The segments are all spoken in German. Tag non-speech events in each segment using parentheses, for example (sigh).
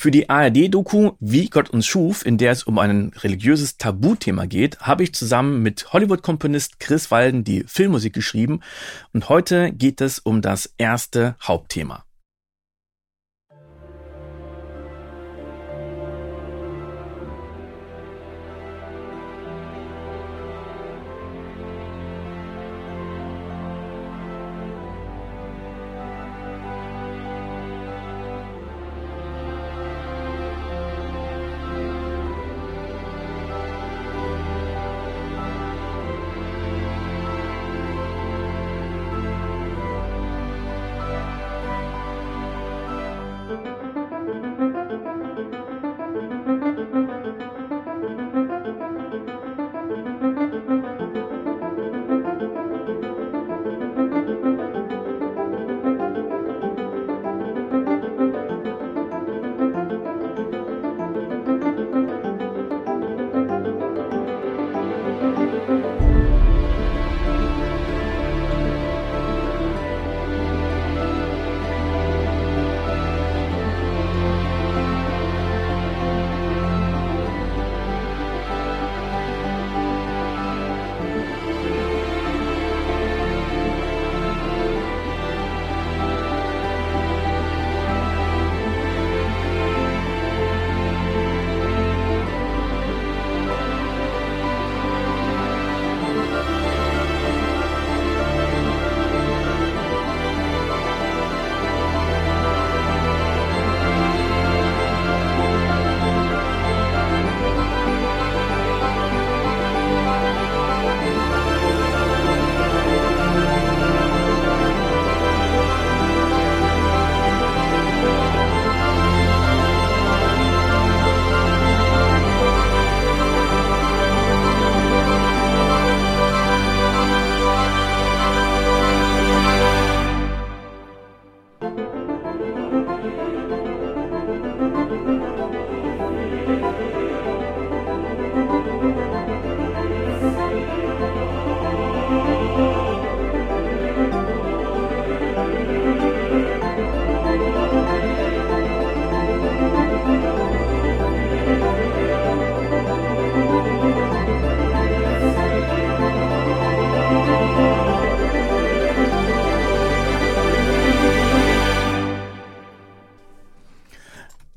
Für die ARD-Doku Wie Gott uns schuf, in der es um ein religiöses Tabuthema geht, habe ich zusammen mit Hollywood-Komponist Chris Walden die Filmmusik geschrieben und heute geht es um das erste Hauptthema.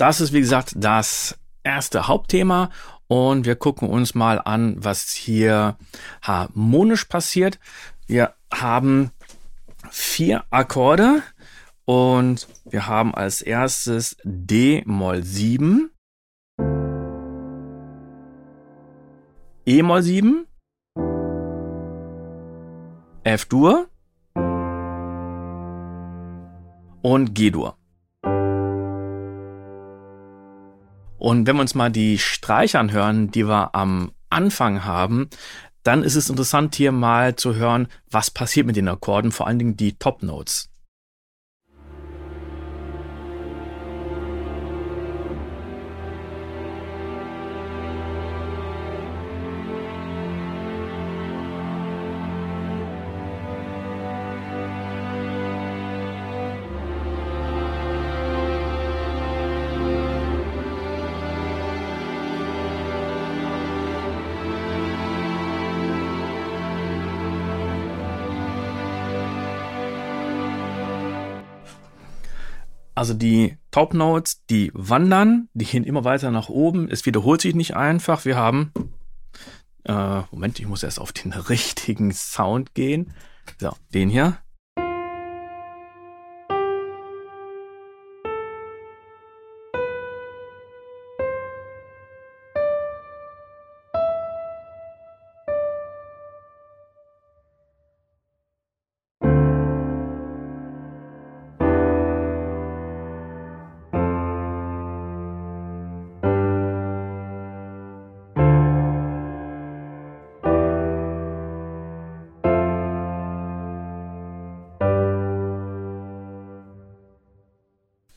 Das ist, wie gesagt, das erste Hauptthema. Und wir gucken uns mal an, was hier harmonisch passiert. Wir haben vier Akkorde. Und wir haben als erstes D Moll 7, E Moll 7, F Dur und G Dur. Und wenn wir uns mal die Streiche anhören, die wir am Anfang haben, dann ist es interessant hier mal zu hören, was passiert mit den Akkorden, vor allen Dingen die Top Notes. Also die Top Notes, die wandern, die gehen immer weiter nach oben. Es wiederholt sich nicht einfach. Wir haben, äh, Moment, ich muss erst auf den (laughs) richtigen Sound gehen. So, den hier.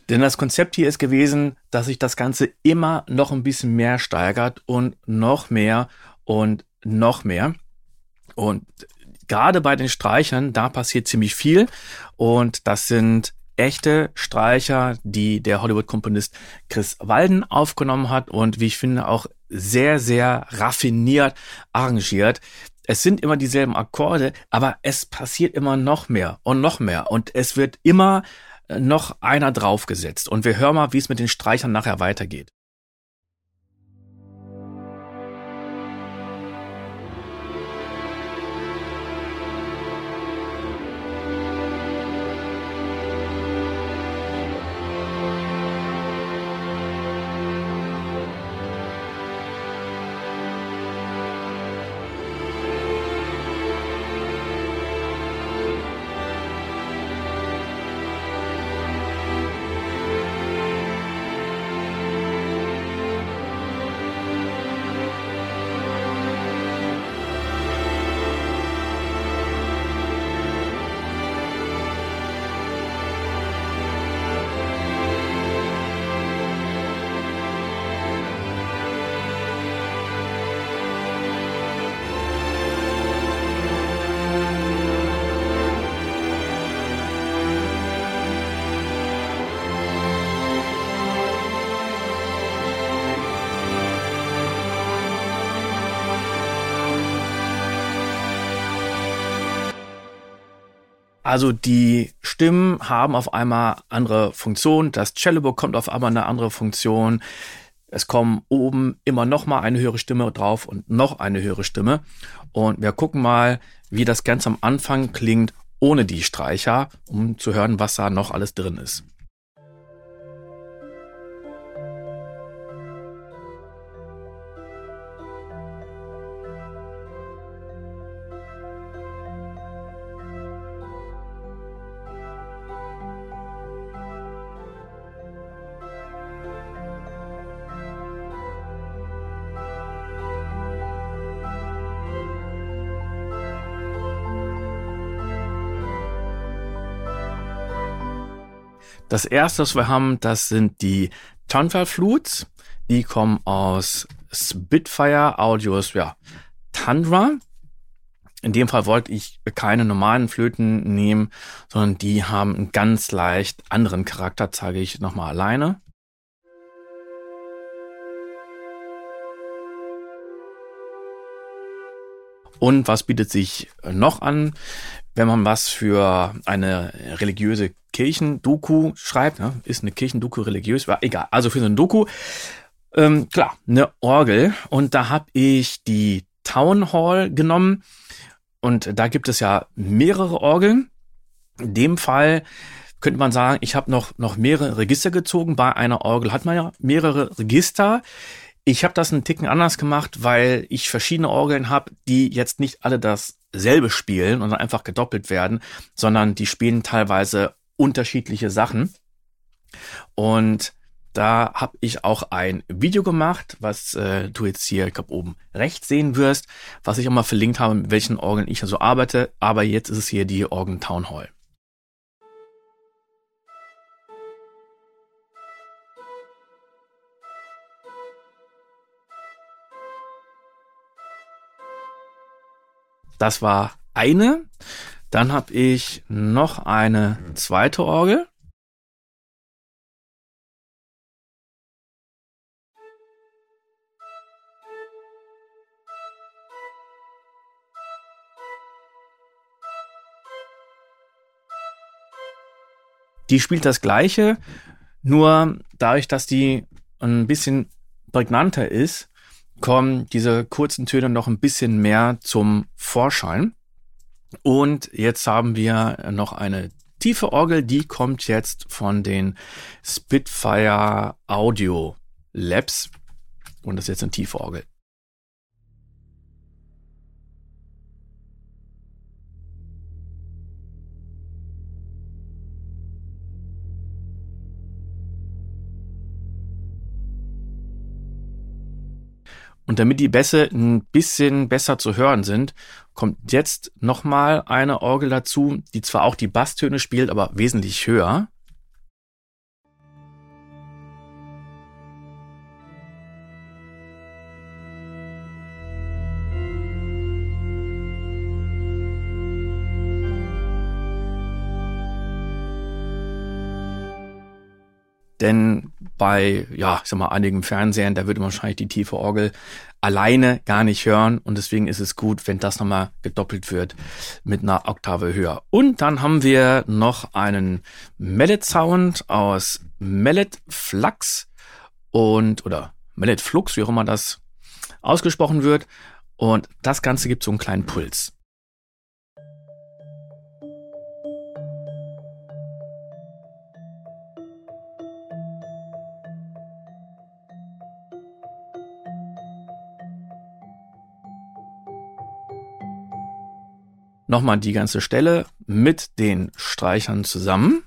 Denn das Konzept hier ist gewesen, dass sich das Ganze immer noch ein bisschen mehr steigert und noch mehr und noch mehr. Und gerade bei den Streichern, da passiert ziemlich viel. Und das sind echte Streicher, die der Hollywood-Komponist Chris Walden aufgenommen hat und wie ich finde auch sehr, sehr raffiniert arrangiert. Es sind immer dieselben Akkorde, aber es passiert immer noch mehr und noch mehr und es wird immer noch einer draufgesetzt. Und wir hören mal, wie es mit den Streichern nachher weitergeht. Also die Stimmen haben auf einmal andere Funktionen. Das Cello bekommt auf einmal eine andere Funktion. Es kommen oben immer noch mal eine höhere Stimme drauf und noch eine höhere Stimme. Und wir gucken mal, wie das Ganze am Anfang klingt ohne die Streicher, um zu hören, was da noch alles drin ist. Das erste, was wir haben, das sind die Tonfall Flutes. Die kommen aus Spitfire Audios, ja, Tundra. In dem Fall wollte ich keine normalen Flöten nehmen, sondern die haben einen ganz leicht anderen Charakter, zeige ich nochmal alleine. Und was bietet sich noch an? wenn man was für eine religiöse Kirchendoku schreibt, ne, ist eine Kirchendoku religiös, war egal, also für so ein Doku, ähm, klar, eine Orgel. Und da habe ich die Town Hall genommen und da gibt es ja mehrere Orgeln. In dem Fall könnte man sagen, ich habe noch, noch mehrere Register gezogen. Bei einer Orgel hat man ja mehrere Register. Ich habe das einen Ticken anders gemacht, weil ich verschiedene Orgeln habe, die jetzt nicht alle dasselbe spielen und dann einfach gedoppelt werden, sondern die spielen teilweise unterschiedliche Sachen. Und da habe ich auch ein Video gemacht, was äh, du jetzt hier, ich glaube, oben rechts sehen wirst, was ich auch mal verlinkt habe, mit welchen Orgeln ich also arbeite. Aber jetzt ist es hier die Organ Town Hall. Das war eine. Dann habe ich noch eine zweite Orgel. Die spielt das gleiche, nur dadurch, dass die ein bisschen prägnanter ist, kommen diese kurzen Töne noch ein bisschen mehr zum Vorschein. Und jetzt haben wir noch eine tiefe Orgel, die kommt jetzt von den Spitfire Audio Labs. Und das ist jetzt eine tiefe Orgel. Und damit die Bässe ein bisschen besser zu hören sind, kommt jetzt nochmal eine Orgel dazu, die zwar auch die Basstöne spielt, aber wesentlich höher. denn bei, ja, ich sag mal, einigen Fernsehern, da würde man wahrscheinlich die tiefe Orgel alleine gar nicht hören und deswegen ist es gut, wenn das nochmal gedoppelt wird mit einer Oktave höher. Und dann haben wir noch einen Mallet Sound aus Mallet Flux und oder Mallet Flux, wie auch immer das ausgesprochen wird. Und das Ganze gibt so einen kleinen Puls. Nochmal die ganze Stelle mit den Streichern zusammen.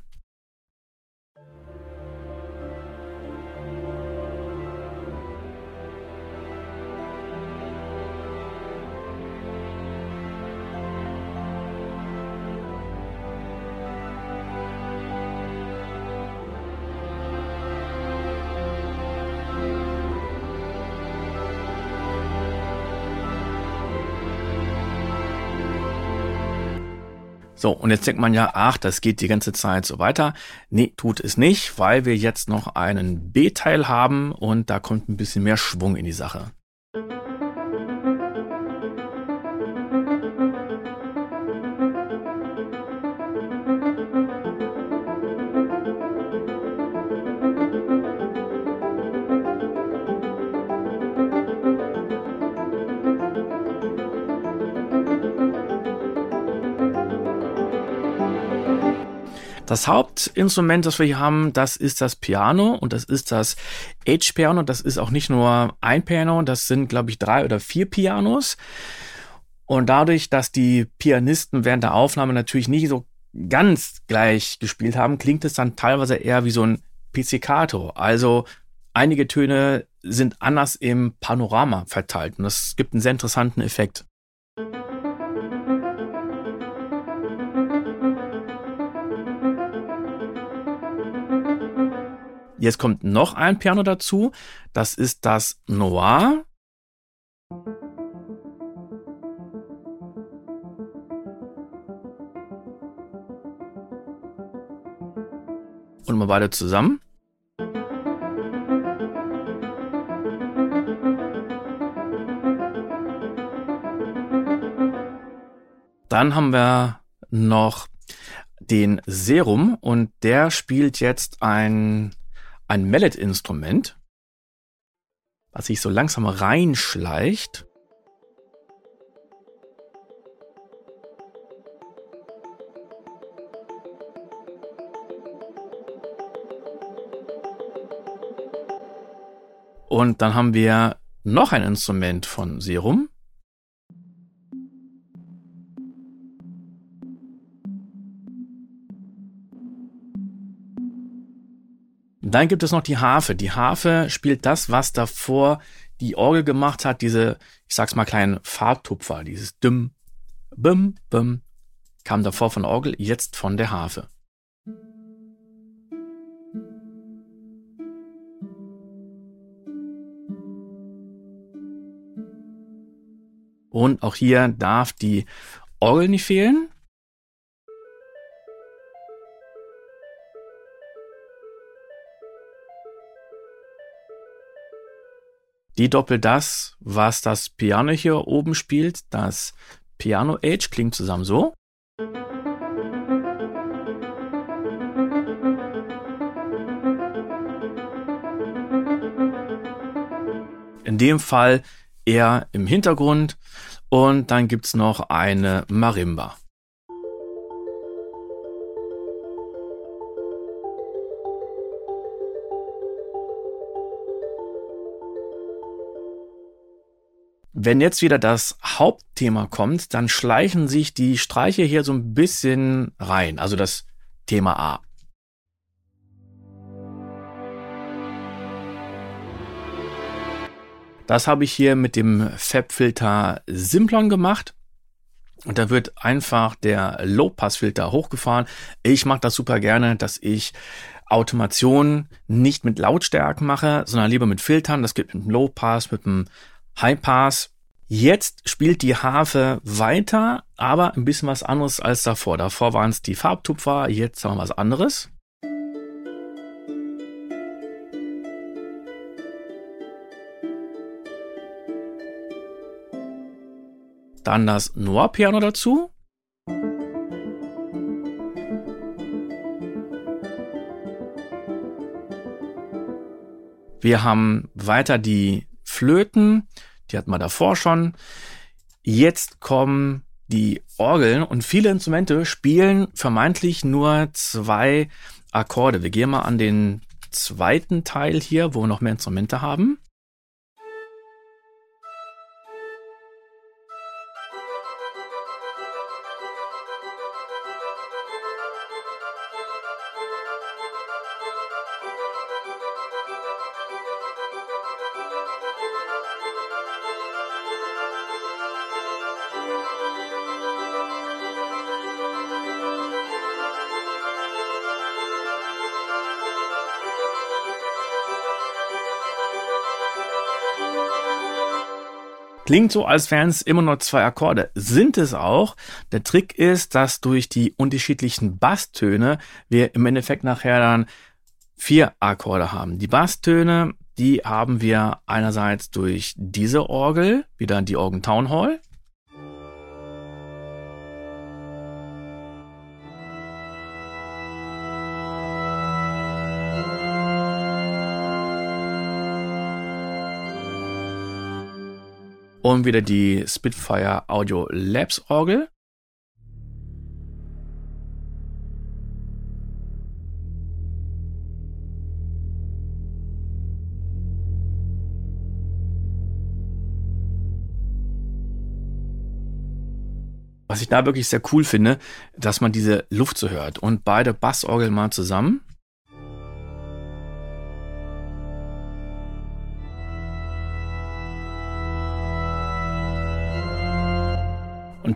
So, und jetzt denkt man ja, ach, das geht die ganze Zeit so weiter. Nee, tut es nicht, weil wir jetzt noch einen B-Teil haben und da kommt ein bisschen mehr Schwung in die Sache. Das Hauptinstrument, das wir hier haben, das ist das Piano und das ist das H-Piano. Das ist auch nicht nur ein Piano, das sind, glaube ich, drei oder vier Pianos. Und dadurch, dass die Pianisten während der Aufnahme natürlich nicht so ganz gleich gespielt haben, klingt es dann teilweise eher wie so ein Pizzicato. Also einige Töne sind anders im Panorama verteilt und das gibt einen sehr interessanten Effekt. Jetzt kommt noch ein Piano dazu. Das ist das Noir. Und mal beide zusammen. Dann haben wir noch den Serum und der spielt jetzt ein ein Mallet-Instrument, was sich so langsam reinschleicht. Und dann haben wir noch ein Instrument von Serum. Dann gibt es noch die Harfe. Die Harfe spielt das, was davor die Orgel gemacht hat, diese, ich sag's mal, kleinen Farbtupfer, dieses Düm, Bim, Bim, kam davor von der Orgel, jetzt von der Harfe. Und auch hier darf die Orgel nicht fehlen. Die doppelt das, was das Piano hier oben spielt. Das Piano Age klingt zusammen so. In dem Fall eher im Hintergrund. Und dann gibt's noch eine Marimba. Wenn jetzt wieder das Hauptthema kommt, dann schleichen sich die Streiche hier so ein bisschen rein, also das Thema A. Das habe ich hier mit dem Fab-Filter Simplon gemacht. Und da wird einfach der Low-Pass-Filter hochgefahren. Ich mache das super gerne, dass ich Automation nicht mit Lautstärken mache, sondern lieber mit Filtern. Das geht mit dem Low-Pass, mit dem High Pass. Jetzt spielt die Harfe weiter, aber ein bisschen was anderes als davor. Davor waren es die Farbtupfer, jetzt haben wir was anderes. Dann das Noir-Piano dazu. Wir haben weiter die Flöten die hatten wir davor schon. Jetzt kommen die Orgeln und viele Instrumente spielen vermeintlich nur zwei Akkorde. Wir gehen mal an den zweiten Teil hier, wo wir noch mehr Instrumente haben. Klingt so, als wären es immer nur zwei Akkorde. Sind es auch. Der Trick ist, dass durch die unterschiedlichen Basstöne wir im Endeffekt nachher dann vier Akkorde haben. Die Basstöne, die haben wir einerseits durch diese Orgel, wieder die Organ Town Hall. Und wieder die Spitfire Audio Labs Orgel. Was ich da wirklich sehr cool finde, dass man diese Luft so hört und beide Bassorgeln mal zusammen.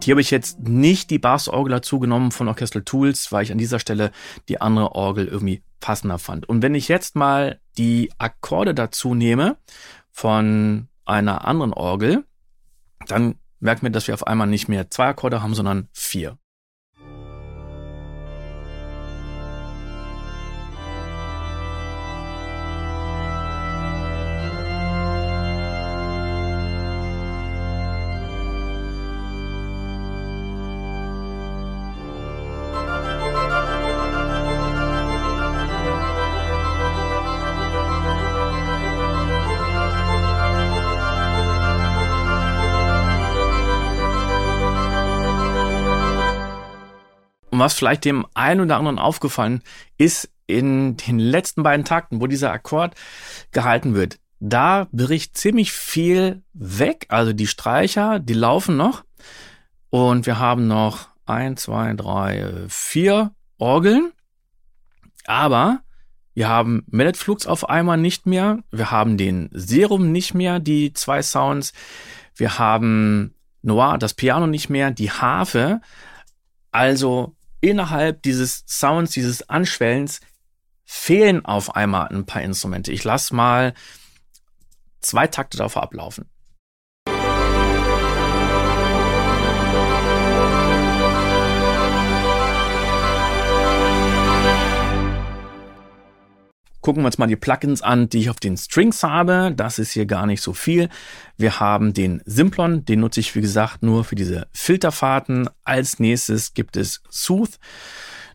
Hier habe ich jetzt nicht die Bassorgel dazu genommen von Orchestral Tools, weil ich an dieser Stelle die andere Orgel irgendwie passender fand. Und wenn ich jetzt mal die Akkorde dazu nehme von einer anderen Orgel, dann merkt man, dass wir auf einmal nicht mehr zwei Akkorde haben, sondern vier. Was vielleicht dem einen oder anderen aufgefallen ist, in den letzten beiden Takten, wo dieser Akkord gehalten wird, da bricht ziemlich viel weg. Also die Streicher, die laufen noch. Und wir haben noch ein, zwei, drei, vier Orgeln. Aber wir haben Mellet Flux auf einmal nicht mehr. Wir haben den Serum nicht mehr, die zwei Sounds. Wir haben Noir, das Piano nicht mehr, die Harfe. Also innerhalb dieses Sounds, dieses Anschwellens fehlen auf einmal ein paar Instrumente. Ich lasse mal zwei Takte dafür ablaufen. Gucken wir uns mal die Plugins an, die ich auf den Strings habe. Das ist hier gar nicht so viel. Wir haben den Simplon, den nutze ich wie gesagt nur für diese Filterfahrten. Als nächstes gibt es Sooth.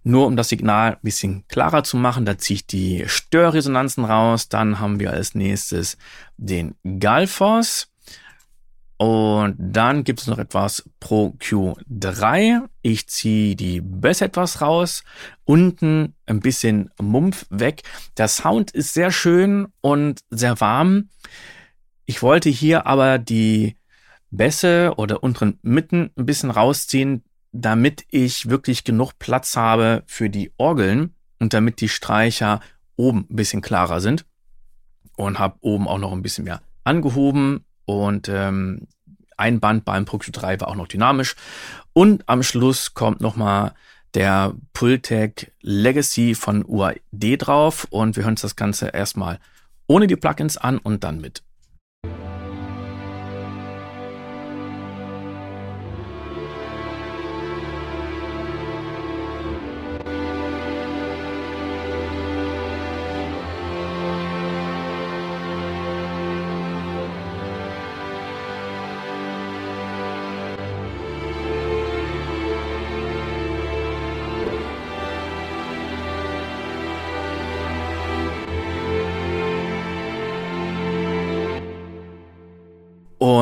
Nur um das Signal ein bisschen klarer zu machen, da ziehe ich die Störresonanzen raus. Dann haben wir als nächstes den Galfos. Und dann gibt es noch etwas Pro Q3. Ich ziehe die Bass etwas raus. Unten ein bisschen Mumpf weg. Der Sound ist sehr schön und sehr warm. Ich wollte hier aber die Bässe oder unteren Mitten ein bisschen rausziehen, damit ich wirklich genug Platz habe für die Orgeln und damit die Streicher oben ein bisschen klarer sind. Und habe oben auch noch ein bisschen mehr angehoben und ähm, ein Band beim Proxy 3 war auch noch dynamisch. Und am Schluss kommt nochmal der Pultec Legacy von UAD drauf und wir hören uns das Ganze erstmal ohne die Plugins an und dann mit.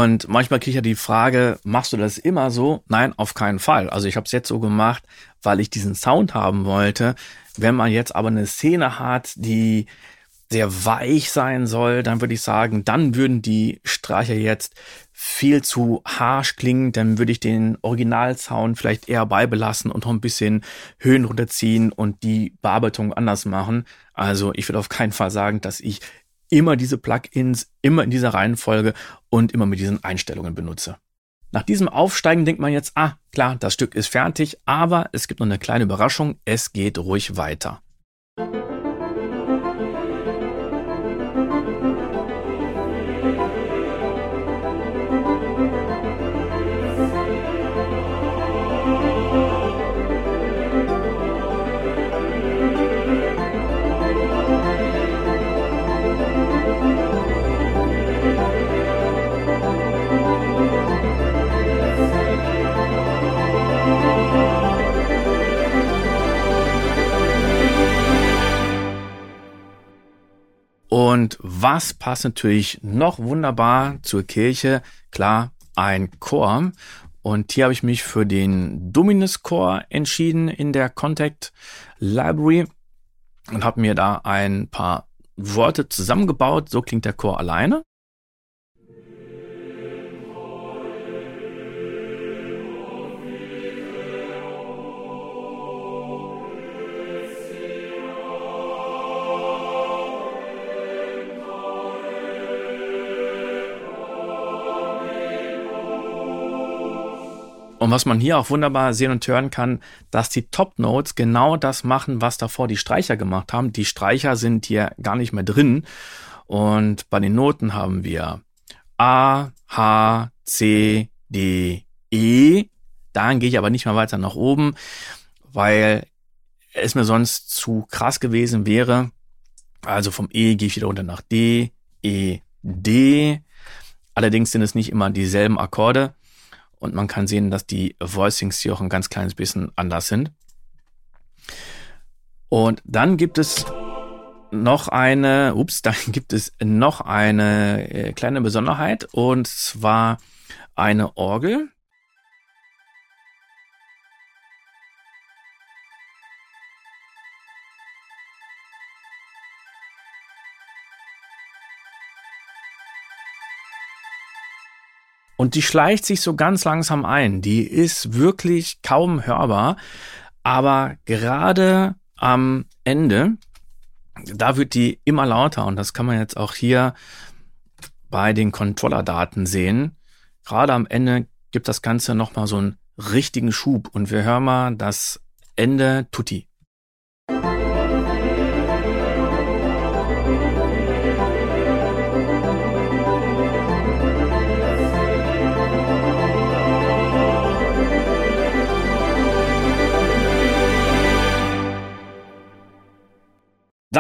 Und manchmal kriege ich ja die Frage, machst du das immer so? Nein, auf keinen Fall. Also ich habe es jetzt so gemacht, weil ich diesen Sound haben wollte. Wenn man jetzt aber eine Szene hat, die sehr weich sein soll, dann würde ich sagen, dann würden die Streicher jetzt viel zu harsh klingen, dann würde ich den Originalsound vielleicht eher beibelassen und noch ein bisschen Höhen runterziehen und die Bearbeitung anders machen. Also ich würde auf keinen Fall sagen, dass ich immer diese Plugins, immer in dieser Reihenfolge und immer mit diesen Einstellungen benutze. Nach diesem Aufsteigen denkt man jetzt, ah, klar, das Stück ist fertig, aber es gibt noch eine kleine Überraschung, es geht ruhig weiter. Und was passt natürlich noch wunderbar zur Kirche? Klar, ein Chor. Und hier habe ich mich für den Dominus Chor entschieden in der Contact Library und habe mir da ein paar Worte zusammengebaut. So klingt der Chor alleine. Und was man hier auch wunderbar sehen und hören kann, dass die Top Notes genau das machen, was davor die Streicher gemacht haben. Die Streicher sind hier gar nicht mehr drin. Und bei den Noten haben wir A, H, C, D, E. Dann gehe ich aber nicht mehr weiter nach oben, weil es mir sonst zu krass gewesen wäre. Also vom E gehe ich wieder runter nach D, E, D. Allerdings sind es nicht immer dieselben Akkorde und man kann sehen, dass die Voicings hier auch ein ganz kleines bisschen anders sind. Und dann gibt es noch eine, ups, (laughs) dann gibt es noch eine äh, kleine Besonderheit und zwar eine Orgel. Und die schleicht sich so ganz langsam ein. Die ist wirklich kaum hörbar. Aber gerade am Ende, da wird die immer lauter. Und das kann man jetzt auch hier bei den Controller-Daten sehen. Gerade am Ende gibt das Ganze nochmal so einen richtigen Schub. Und wir hören mal das Ende Tutti.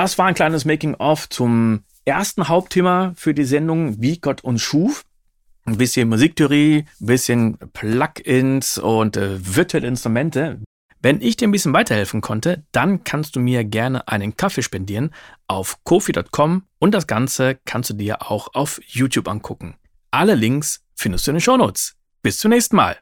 Das war ein kleines Making-of zum ersten Hauptthema für die Sendung Wie Gott uns schuf. Ein bisschen Musiktheorie, ein bisschen Plugins und äh, virtuelle Instrumente. Wenn ich dir ein bisschen weiterhelfen konnte, dann kannst du mir gerne einen Kaffee spendieren auf kofi.com und das Ganze kannst du dir auch auf YouTube angucken. Alle Links findest du in den Shownotes. Bis zum nächsten Mal.